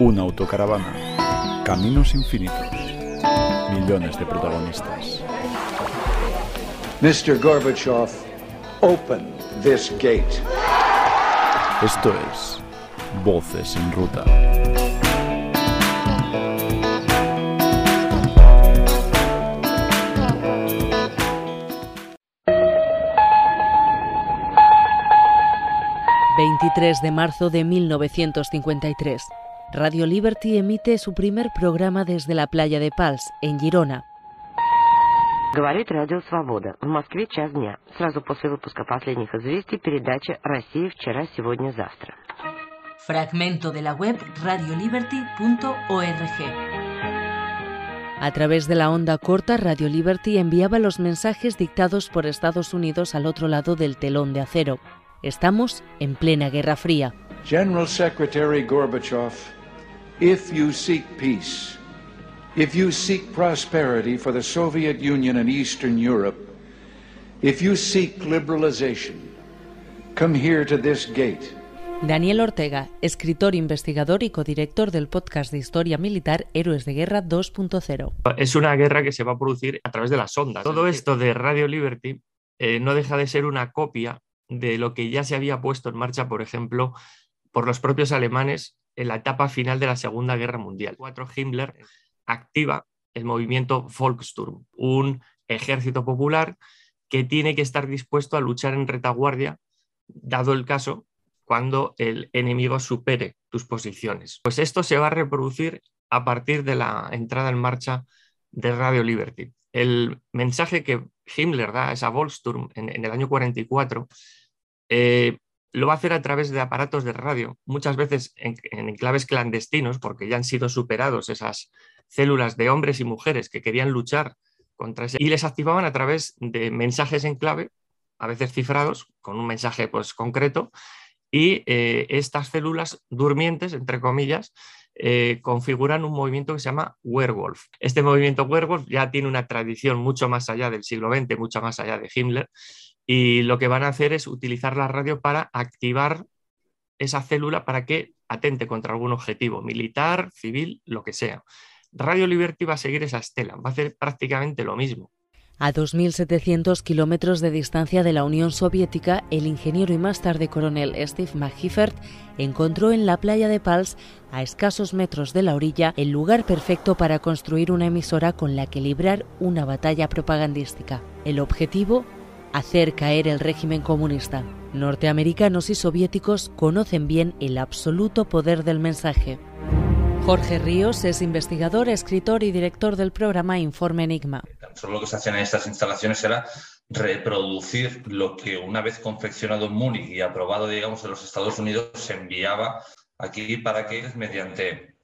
Una autocaravana. Caminos infinitos. Millones de protagonistas. Mr. Gorbachev, open this gate. Esto es Voces en Ruta. ...23 de marzo de 1953... Radio Liberty emite su primer programa desde la playa de Pals, en Girona. Говорит Радио Свобода. В Москве час дня. Сразу после выпуска последних известий передача «Россия вчера, сегодня, завтра». Fragmento de la web radioliberty.org. A través de la onda corta, Radio Liberty enviaba los mensajes dictados por Estados Unidos al otro lado del telón de acero. Estamos en plena Guerra Fría. General Secretary Gorbachev, if you seek peace, if you seek prosperity for the Soviet Union and Eastern Europe, if you seek liberalization, come here to this gate. Daniel Ortega, escritor, investigador y codirector del podcast de historia militar Héroes de Guerra 2.0. Es una guerra que se va a producir a través de las ondas. Todo esto de Radio Liberty eh, no deja de ser una copia de lo que ya se había puesto en marcha, por ejemplo, por los propios alemanes en la etapa final de la Segunda Guerra Mundial. 4 Himmler activa el movimiento Volkssturm, un ejército popular que tiene que estar dispuesto a luchar en retaguardia, dado el caso cuando el enemigo supere tus posiciones. Pues esto se va a reproducir a partir de la entrada en marcha de Radio Liberty. El mensaje que Himmler da a esa Volksturm en, el año 44 eh, lo va a hacer a través de aparatos de radio, muchas veces en, en enclaves clandestinos, porque ya han sido superados esas células de hombres y mujeres que querían luchar contra ese, y les activaban a través de mensajes en clave, a veces cifrados, con un mensaje pues, concreto, y eh, estas células durmientes, entre comillas, eh, configuran un movimiento que se llama werewolf. Este movimiento werewolf ya tiene una tradición mucho más allá del siglo XX, mucho más allá de Himmler, y lo que van a hacer es utilizar la radio para activar esa célula para que atente contra algún objetivo militar, civil, lo que sea. Radio Liberty va a seguir esa estela, va a hacer prácticamente lo mismo. A 2.700 kilómetros de distancia de la Unión Soviética, el ingeniero y más tarde coronel Steve McGiffert encontró en la playa de Pals, a escasos metros de la orilla, el lugar perfecto para construir una emisora con la que librar una batalla propagandística. El objetivo, hacer caer el régimen comunista. Norteamericanos y soviéticos conocen bien el absoluto poder del mensaje. Jorge Ríos es investigador, escritor y director del programa Informe Enigma. Solo lo que se hacía en estas instalaciones era reproducir lo que una vez confeccionado en Múnich y aprobado, digamos, en los Estados Unidos, se enviaba aquí para que mediante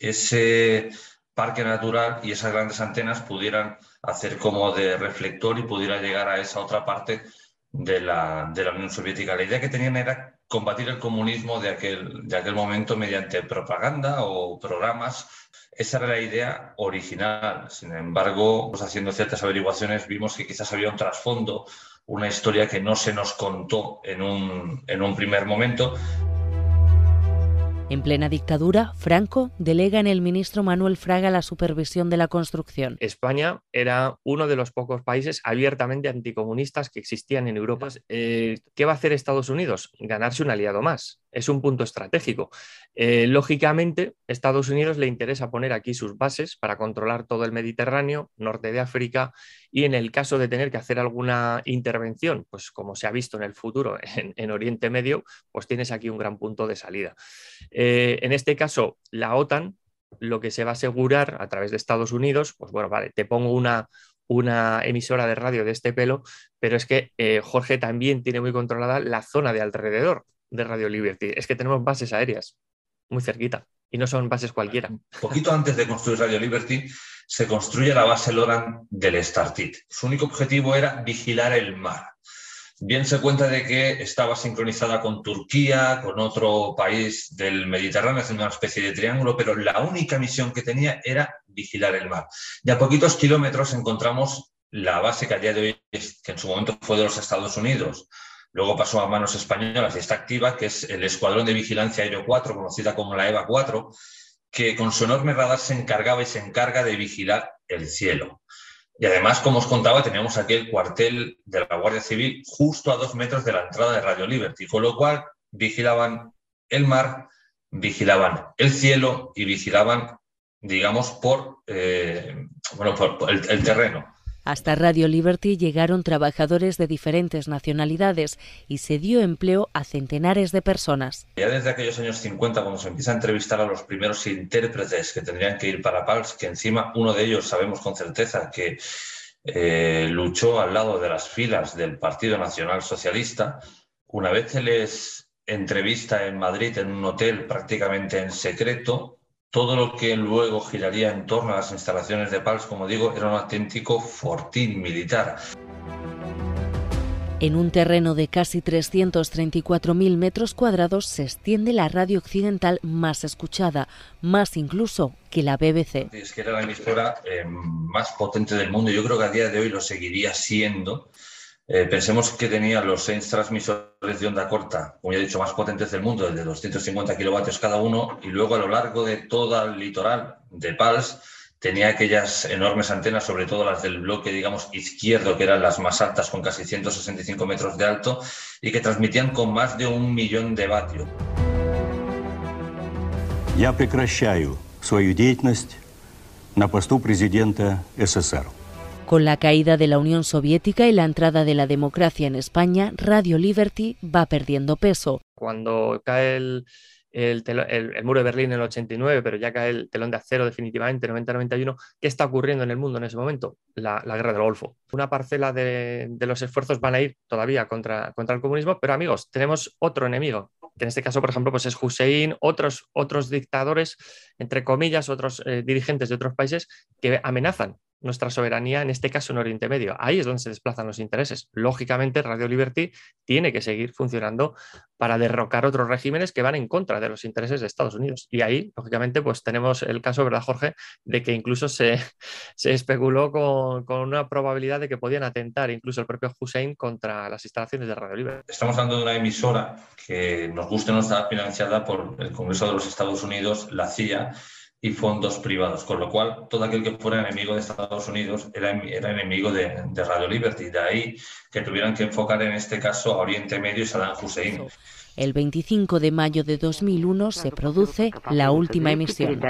ese parque natural y esas grandes antenas pudieran hacer como de reflector y pudiera llegar a esa otra parte de la, de la Unión Soviética. La idea que tenían era combatir el comunismo de aquel, de aquel momento mediante propaganda o programas. Esa era la idea original. Sin embargo, pues haciendo ciertas averiguaciones vimos que quizás había un trasfondo, una historia que no se nos contó en un, en un primer momento, en plena dictadura, Franco delega en el ministro Manuel Fraga la supervisión de la construcción. España era uno de los pocos países abiertamente anticomunistas que existían en Europa. Eh, ¿Qué va a hacer Estados Unidos? Ganarse un aliado más es un punto estratégico. Eh, lógicamente, Estados Unidos le interesa poner aquí sus bases para controlar todo el Mediterráneo, norte de África, y en el caso de tener que hacer alguna intervención, pues como se ha visto en el futuro en, Oriente Medio, pues tienes aquí un gran punto de salida. Eh, en este caso, la OTAN lo que se va a asegurar a través de Estados Unidos, pues bueno, vale, te pongo una, una emisora de radio de este pelo, pero es que eh, Jorge también tiene muy controlada la zona de alrededor de Radio Liberty. Es que tenemos bases aéreas muy cerquita y no son bases cualquiera. Poquito antes de construir Radio Liberty, se construye la base Loran del Startit. Su único objetivo era vigilar el mar. Bien se cuenta de que estaba sincronizada con Turquía, con otro país del Mediterráneo, haciendo una especie de triángulo, pero la única misión que tenía era vigilar el mar. Y a poquitos kilómetros encontramos la base que a día de hoy, que en su momento fue de los Estados Unidos, Luego pasó a manos españolas y está activa, que es el Escuadrón de Vigilancia Aéreo 4, conocida como la EVA 4, que con su enorme radar se encargaba y se encarga de vigilar el cielo. Y además, como os contaba, teníamos aquí el cuartel de la Guardia Civil justo a dos metros de la entrada de Radio Liberty, con lo cual vigilaban el mar, vigilaban el cielo y vigilaban, digamos, por, eh, bueno, por, el terreno. Hasta Radio Liberty llegaron trabajadores de diferentes nacionalidades y se dio empleo a centenares de personas. Ya desde aquellos años 50, cuando se empieza a entrevistar a los primeros intérpretes que tendrían que ir para Pals, que encima uno de ellos sabemos con certeza que eh, luchó al lado de las filas del Partido Nacional Socialista, una vez se les entrevista en Madrid en un hotel prácticamente en secreto, todo lo que luego giraría en torno a las instalaciones de Pals, como digo, era un auténtico fortín militar. En un terreno de casi 334.000 metros cuadrados se extiende la radio occidental más escuchada, más incluso que la BBC. Es que era la emisora eh, más potente del mundo. Yo creo que a día de hoy lo seguiría siendo. Eh, pensemos que tenía los seis transmisores de onda corta, como ya he dicho, más potentes del mundo, de 250 kilovatios cada uno, y luego a lo largo de todo el litoral de Pals tenía aquellas enormes antenas, sobre todo las del bloque, digamos, izquierdo, que eran las más altas, con casi 165 metros de alto, y que transmitían con más de un millón de vatios. Я прекращаю свою деятельность на посту президента СССР. Con la caída de la Unión Soviética y la entrada de la democracia en España, Radio Liberty va perdiendo peso. Cuando cae el, el, muro de Berlín en el 89, pero ya cae el telón de acero definitivamente en el 90-91, ¿qué está ocurriendo en el mundo en ese momento? La, guerra del Golfo. Una parcela de, los esfuerzos van a ir todavía contra, el comunismo, pero amigos, tenemos otro enemigo, en este caso, por ejemplo, pues es Hussein, otros, otros dictadores, entre comillas, otros eh, dirigentes de otros países que amenazan nuestra soberanía, en este caso en Oriente Medio. Ahí es donde se desplazan los intereses. Lógicamente, Radio Liberty tiene que seguir funcionando para derrocar otros regímenes que van en contra de los intereses de Estados Unidos. Y ahí, lógicamente, pues tenemos el caso, ¿verdad, Jorge?, de que incluso se, se especuló con, con, una probabilidad de que podían atentar incluso el propio Hussein contra las instalaciones de Radio Liberty. Estamos hablando de una emisora que nos gusta no está financiada por el Congreso de los Estados Unidos, la CIA, y fondos privados, con lo cual todo aquel que fuera enemigo de Estados Unidos era, era enemigo de, de, Radio Liberty. De ahí que tuvieran que enfocar en este caso a Oriente Medio y Saddam Hussein. El 25 de mayo de 2001 se produce la última emisión.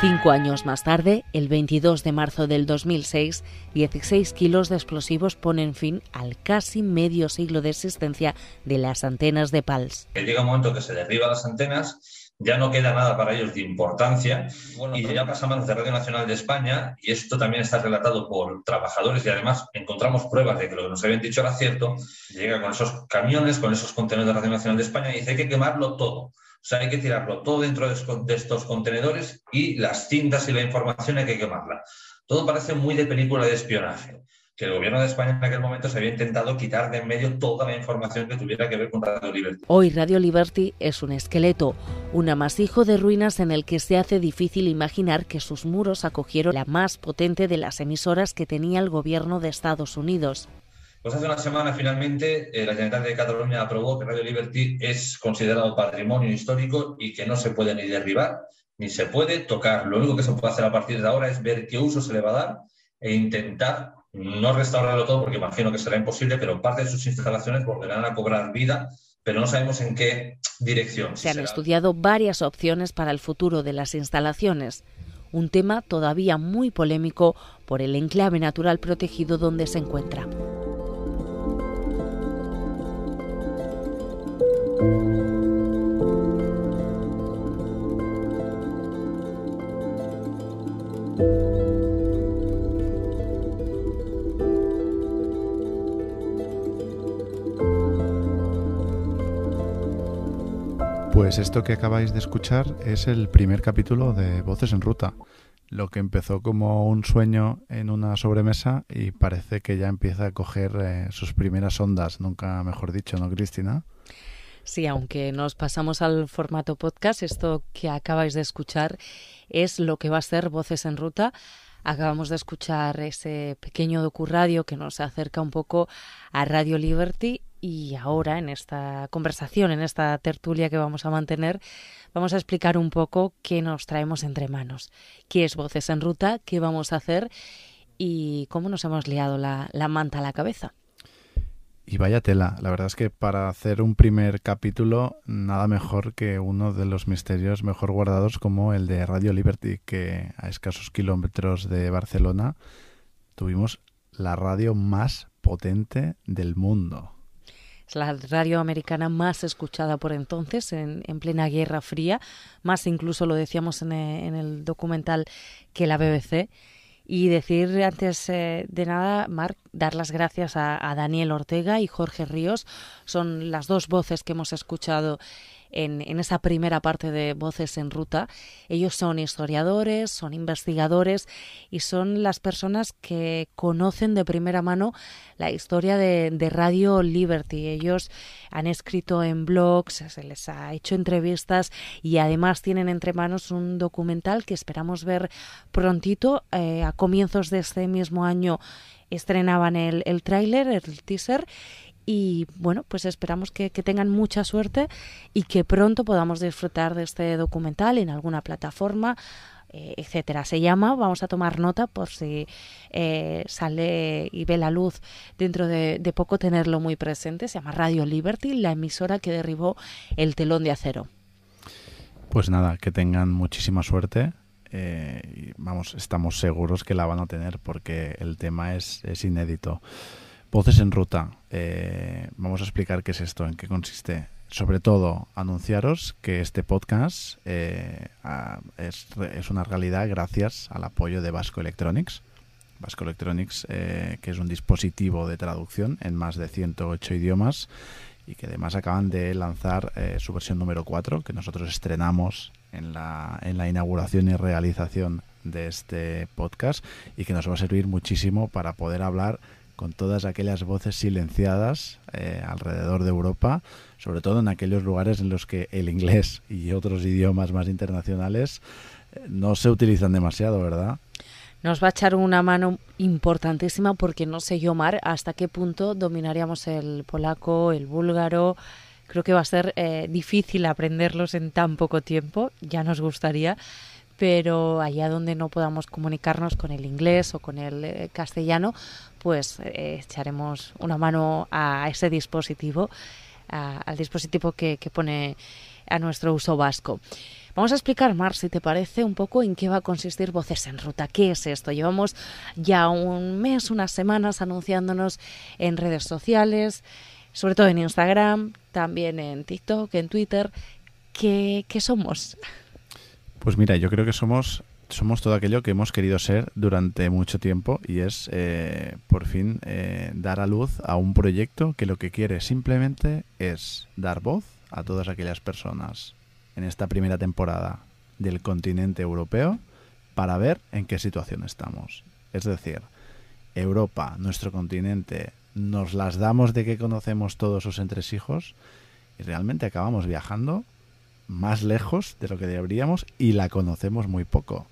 Cinco años más tarde, el 22 de marzo del 2006, 16 kilos de explosivos ponen fin al casi medio siglo de existencia de las antenas de PALS. Llega un momento que se derriban las antenas, ya no queda nada para ellos de importancia y ya pasa a manos de Radio Nacional de España y esto también está relatado por trabajadores y además encontramos pruebas de que lo que nos habían dicho era cierto. Llega con esos camiones, con esos contenedores de Radio Nacional de España y dice hay que quemarlo todo. O sea, hay que tirarlo todo dentro de estos contenedores y las cintas y la información hay que quemarla. Todo parece muy de película de espionaje, que el gobierno de España en aquel momento se había intentado quitar de en medio toda la información que tuviera que ver con Radio Liberty. Hoy Radio Liberty es un esqueleto, un amasijo de ruinas en el que se hace difícil imaginar que sus muros acogieron la más potente de las emisoras que tenía el gobierno de Estados Unidos. Pues hace una semana finalmente eh, la Generalitat de Cataluña aprobó que Radio Liberty es considerado patrimonio histórico y que no se puede ni derribar ni se puede tocar. Lo único que se puede hacer a partir de ahora es ver qué uso se le va a dar e intentar no restaurarlo todo porque imagino que será imposible, pero parte de sus instalaciones volverán a cobrar vida, pero no sabemos en qué dirección. Se han estudiado varias opciones para el futuro de las instalaciones un tema todavía muy polémico por el enclave natural protegido donde se encuentra. Pues esto que acabáis de escuchar es el primer capítulo de Voces en Ruta, lo que empezó como un sueño en una sobremesa y parece que ya empieza a coger eh, sus primeras ondas, nunca mejor dicho, ¿no, Cristina? Sí, aunque nos pasamos al formato podcast, esto que acabáis de escuchar es lo que va a ser Voces en Ruta. Acabamos de escuchar ese pequeño docuradio que nos acerca un poco a Radio Liberty y ahora en esta conversación, en esta tertulia que vamos a mantener, vamos a explicar un poco qué nos traemos entre manos, qué es Voces en Ruta, qué vamos a hacer y cómo nos hemos liado la, la manta a la cabeza. Y vaya tela, la verdad es que para hacer un primer capítulo, nada mejor que uno de los misterios mejor guardados como el de Radio Liberty, que a escasos kilómetros de Barcelona tuvimos la radio más potente del mundo. Es la radio americana más escuchada por entonces, en, plena Guerra Fría, más incluso lo decíamos en en el documental que la BBC. Y decir antes eh, de nada, Marc, dar las gracias a, Daniel Ortega y Jorge Ríos. Son las dos voces que hemos escuchado en, en, esa primera parte de Voces en Ruta. Ellos son historiadores, son investigadores y son las personas que conocen de primera mano la historia de, de Radio Liberty. Ellos han escrito en blogs, se les ha hecho entrevistas y además tienen entre manos un documental que esperamos ver prontito. Eh, a comienzos de este mismo año estrenaban el, el tráiler, el teaser y bueno, pues esperamos que, tengan mucha suerte y que pronto podamos disfrutar de este documental en alguna plataforma, eh, etcétera. Se llama, vamos a tomar nota por si eh, sale y ve la luz dentro de, poco tenerlo muy presente, se llama Radio Liberty, la emisora que derribó el telón de acero. Pues nada, que tengan muchísima suerte. Eh, vamos, estamos seguros que la van a tener porque el tema es, es inédito. Voces en ruta. Eh, vamos a explicar qué es esto, en qué consiste. Sobre todo, anunciaros que este podcast eh, es, una realidad gracias al apoyo de Vasco Electronics. Vasco Electronics, eh, que es un dispositivo de traducción en más de 108 idiomas y que además acaban de lanzar su versión número 4, que nosotros estrenamos en la, en la inauguración y realización de este podcast y que nos va a servir muchísimo para poder hablar con todas aquellas voces silenciadas eh, alrededor de Europa, sobre todo en aquellos lugares en los que el inglés y otros idiomas más internacionales eh, no se utilizan demasiado, ¿verdad? Nos va a echar una mano importantísima porque no sé yo, Mar, hasta qué punto dominaríamos el polaco, el búlgaro. Creo que va a ser eh, difícil aprenderlos en tan poco tiempo, ya nos gustaría pero allá donde no podamos comunicarnos con el inglés o con el castellano, pues eh, echaremos una mano a ese dispositivo, al dispositivo que, pone a nuestro uso vasco. Vamos a explicar, Mar, si te parece, un poco en qué va a consistir Voces en Ruta. ¿Qué es esto? Llevamos ya un mes, unas semanas anunciándonos en redes sociales, sobre todo en Instagram, también en TikTok, en Twitter. ¿Qué, qué somos? Pues mira, yo creo que somos somos todo aquello que hemos querido ser durante mucho tiempo y es eh, por fin eh, dar a luz a un proyecto que lo que quiere simplemente es dar voz a todas aquellas personas en esta primera temporada del continente europeo para ver en qué situación estamos. Es decir, Europa, nuestro continente, nos las damos de que conocemos todos sus entresijos y realmente acabamos viajando más lejos de lo que deberíamos y la conocemos muy poco.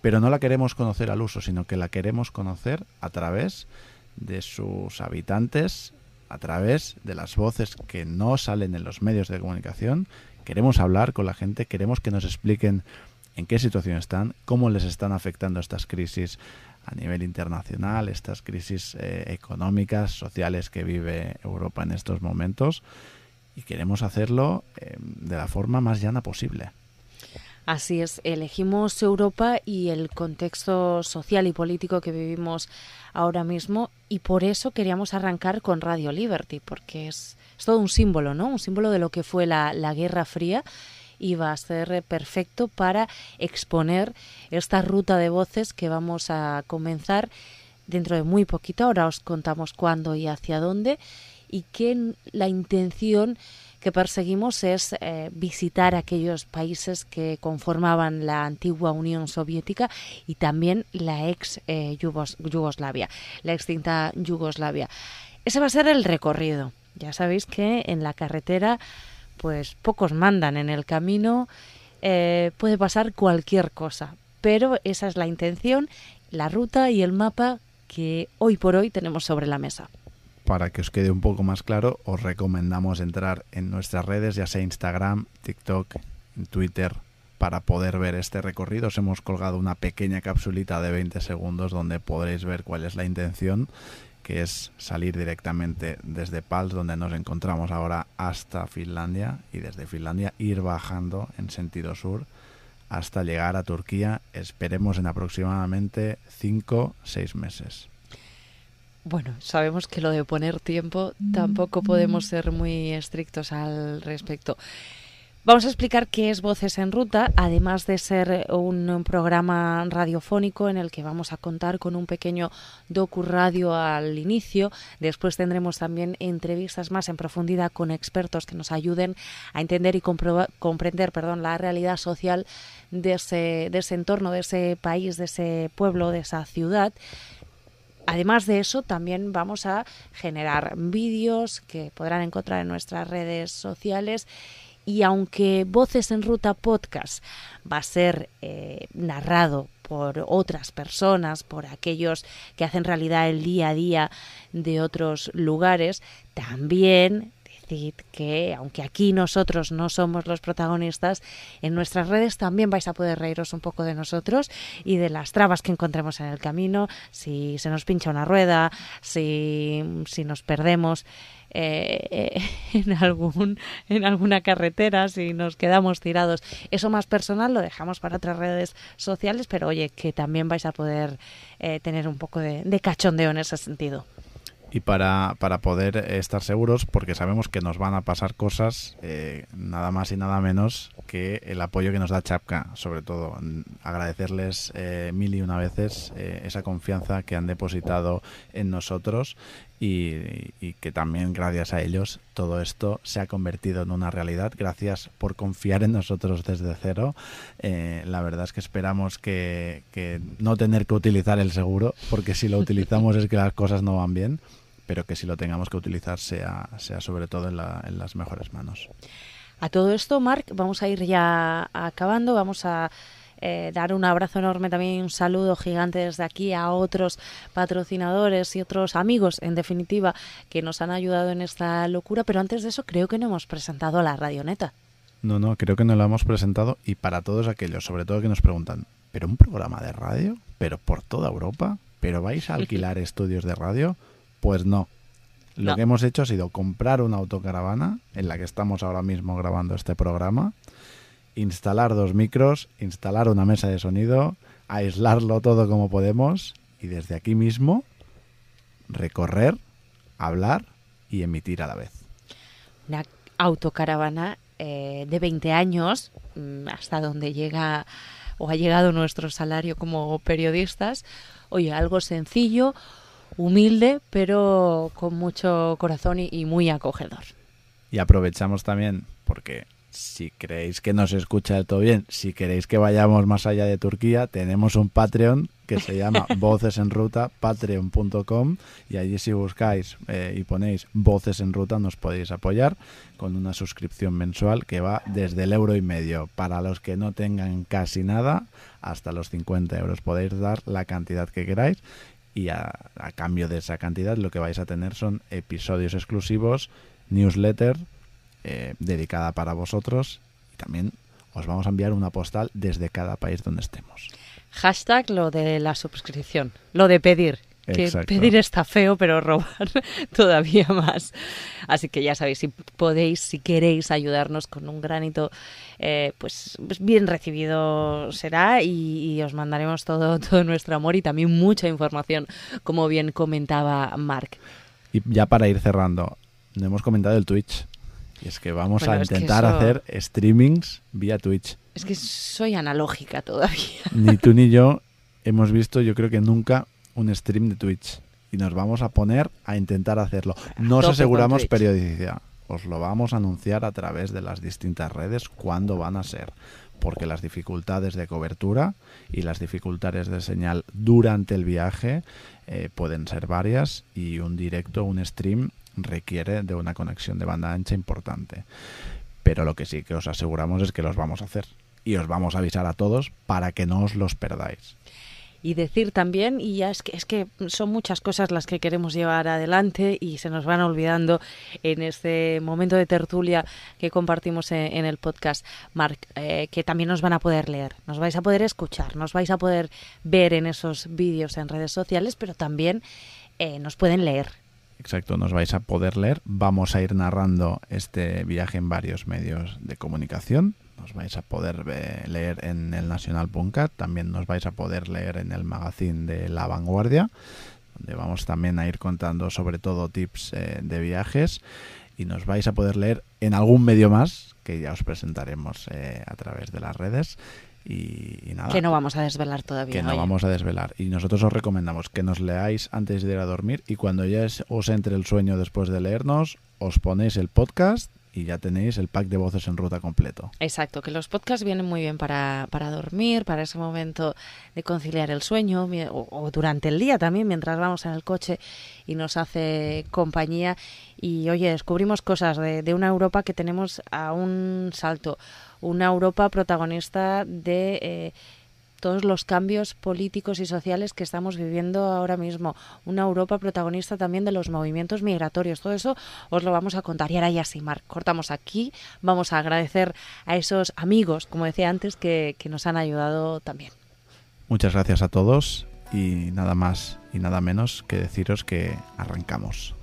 Pero no la queremos conocer al uso, sino que la queremos conocer a través de sus habitantes, a través de las voces que no salen en los medios de comunicación. Queremos hablar con la gente, queremos que nos expliquen en qué situación están, cómo les están afectando estas crisis a nivel internacional, estas crisis eh, económicas, sociales que vive Europa en estos momentos y queremos hacerlo eh, de la forma más llana posible. Así es, elegimos Europa y el contexto social y político que vivimos ahora mismo y por eso queríamos arrancar con Radio Liberty, porque es, todo un símbolo, ¿no? Un símbolo de lo que fue la, la Guerra Fría y va a ser perfecto para exponer esta ruta de voces que vamos a comenzar dentro de muy poquito. Ahora os contamos cuándo y hacia dónde y que la intención que perseguimos es eh, visitar aquellos países que conformaban la antigua Unión Soviética y también la ex eh, Yugoslavia, la extinta Yugoslavia. Ese va a ser el recorrido. Ya sabéis que en la carretera, pues pocos mandan en el camino, eh, puede pasar cualquier cosa, pero esa es la intención, la ruta y el mapa que hoy por hoy tenemos sobre la mesa. Para que os quede un poco más claro, os recomendamos entrar en nuestras redes, ya sea Instagram, TikTok, Twitter, para poder ver este recorrido. Os hemos colgado una pequeña capsulita de 20 segundos donde podréis ver cuál es la intención, que es salir directamente desde Pals, donde nos encontramos ahora, hasta Finlandia y desde Finlandia ir bajando en sentido sur hasta llegar a Turquía, esperemos en aproximadamente 5 6 meses. Bueno, sabemos que lo de poner tiempo tampoco podemos ser muy estrictos al respecto. Vamos a explicar qué es Voces en Ruta, además de ser un programa radiofónico en el que vamos a contar con un pequeño docu-radio al inicio. Después tendremos también entrevistas más en profundidad con expertos que nos ayuden a entender y comprender perdón, la realidad social de ese, de ese entorno, de ese país, de ese pueblo, de esa ciudad. Además de eso, también vamos a generar vídeos que podrán encontrar en nuestras redes sociales. Y aunque Voces en Ruta Podcast va a ser eh, narrado por otras personas, por aquellos que hacen realidad el día a día de otros lugares, también que aunque aquí nosotros no somos los protagonistas, en nuestras redes también vais a poder reíros un poco de nosotros y de las trabas que encontremos en el camino, si se nos pincha una rueda, si, si nos perdemos. Eh, en algún en alguna carretera si nos quedamos tirados eso más personal lo dejamos para otras redes sociales pero oye que también vais a poder eh, tener un poco de cachondeo en ese sentido y para, para, poder estar seguros, porque sabemos que nos van a pasar cosas, eh, nada más y nada menos que el apoyo que nos da Chapka, sobre todo. Agradecerles eh, mil y una veces eh, esa confianza que han depositado en nosotros y, que también gracias a ellos todo esto se ha convertido en una realidad. Gracias por confiar en nosotros desde cero. Eh, la verdad es que esperamos que, que no tener que utilizar el seguro, porque si lo utilizamos es que las cosas no van bien pero que si lo tengamos que utilizar sea, sea sobre todo en, la, en las mejores manos. A todo esto, Marc, vamos a ir ya acabando, vamos a eh, dar un abrazo enorme también, un saludo gigante desde aquí a otros patrocinadores y otros amigos, en definitiva, que nos han ayudado en esta locura. Pero antes de eso, creo que no hemos presentado a la Radioneta. No, no, creo que no la hemos presentado y para todos aquellos, sobre todo que nos preguntan, ¿pero un programa de radio? ¿Pero por toda Europa? ¿Pero vais a alquilar estudios de radio? Pues no. Lo que hemos hecho ha sido comprar una autocaravana en la que estamos ahora mismo grabando este programa, instalar dos micros, instalar una mesa de sonido, aislarlo todo como podemos y desde aquí mismo recorrer, hablar y emitir a la vez. Una autocaravana eh, de 20 años, mm, hasta donde llega o ha llegado nuestro salario como periodistas. Oye, algo sencillo, humilde, pero con mucho corazón y, muy acogedor. Y aprovechamos también, porque si creéis que nos escucha de todo bien, si queréis que vayamos más allá de Turquía, tenemos un Patreon que se llama Voces en Ruta, patreon.com, y allí si buscáis eh, y ponéis Voces en Ruta nos podéis apoyar con una suscripción mensual que va desde el euro y medio. Para los que no tengan casi nada, hasta los 50 euros podéis dar la cantidad que queráis y a, cambio de esa cantidad lo que vais a tener son episodios exclusivos, newsletter eh, dedicada para vosotros y también os vamos a enviar una postal desde cada país donde estemos. Hashtag lo de la suscripción, lo de pedir que pedir está feo, pero robar todavía más. Así que ya sabéis, si podéis, si queréis ayudarnos con un granito, eh, pues, pues, bien recibido será y, os mandaremos todo, todo nuestro amor y también mucha información, como bien comentaba Mark. Y ya para ir cerrando, no hemos comentado el Twitch. Y es que vamos a intentar hacer streamings vía Twitch. Es que soy analógica todavía. Ni tú ni yo hemos visto, yo creo que nunca, un stream de Twitch y nos vamos a poner a intentar hacerlo. No os aseguramos periodicidad, os lo vamos a anunciar a través de las distintas redes cuándo van a ser, porque las dificultades de cobertura y las dificultades de señal durante el viaje eh, pueden ser varias y un directo, un stream requiere de una conexión de banda ancha importante. Pero lo que sí que os aseguramos es que los vamos a hacer y os vamos a avisar a todos para que no os los perdáis. Y decir también, y ya es que, es que son muchas cosas las que queremos llevar adelante y se nos van olvidando en este momento de tertulia que compartimos en, el podcast, Marc, eh, que también nos van a poder leer, nos vais a poder escuchar, nos vais a poder ver en esos vídeos en redes sociales, pero también eh, nos pueden leer. Exacto, nos vais a poder leer. Vamos a ir narrando este viaje en varios medios de comunicación, nos vais a poder leer en el Nacional.cat, también nos vais a poder leer en el magazine de La Vanguardia, donde vamos también a ir contando sobre todo tips eh, de viajes y nos vais a poder leer en algún medio más que ya os presentaremos eh, a través de las redes. Y, nada. Que no vamos a desvelar todavía. Que no vamos a desvelar. Y nosotros os recomendamos que nos leáis antes de ir a dormir y cuando ya os entre el sueño después de leernos, os ponéis el podcast y ya tenéis el pack de voces en ruta completo. Exacto, que los podcasts vienen muy bien para, para dormir, para ese momento de conciliar el sueño o, durante el día también, mientras vamos en el coche y nos hace compañía. Y oye, descubrimos cosas de, de una Europa que tenemos a un salto, una Europa protagonista de... Eh, todos los cambios políticos y sociales que estamos viviendo ahora mismo, una Europa protagonista también de los movimientos migratorios. Todo eso os lo vamos a contar. Y ahora ya sí, Marc, cortamos aquí. Vamos a agradecer a esos amigos, como decía antes, que, que nos han ayudado también. Muchas gracias a todos y nada más y nada menos que deciros que arrancamos.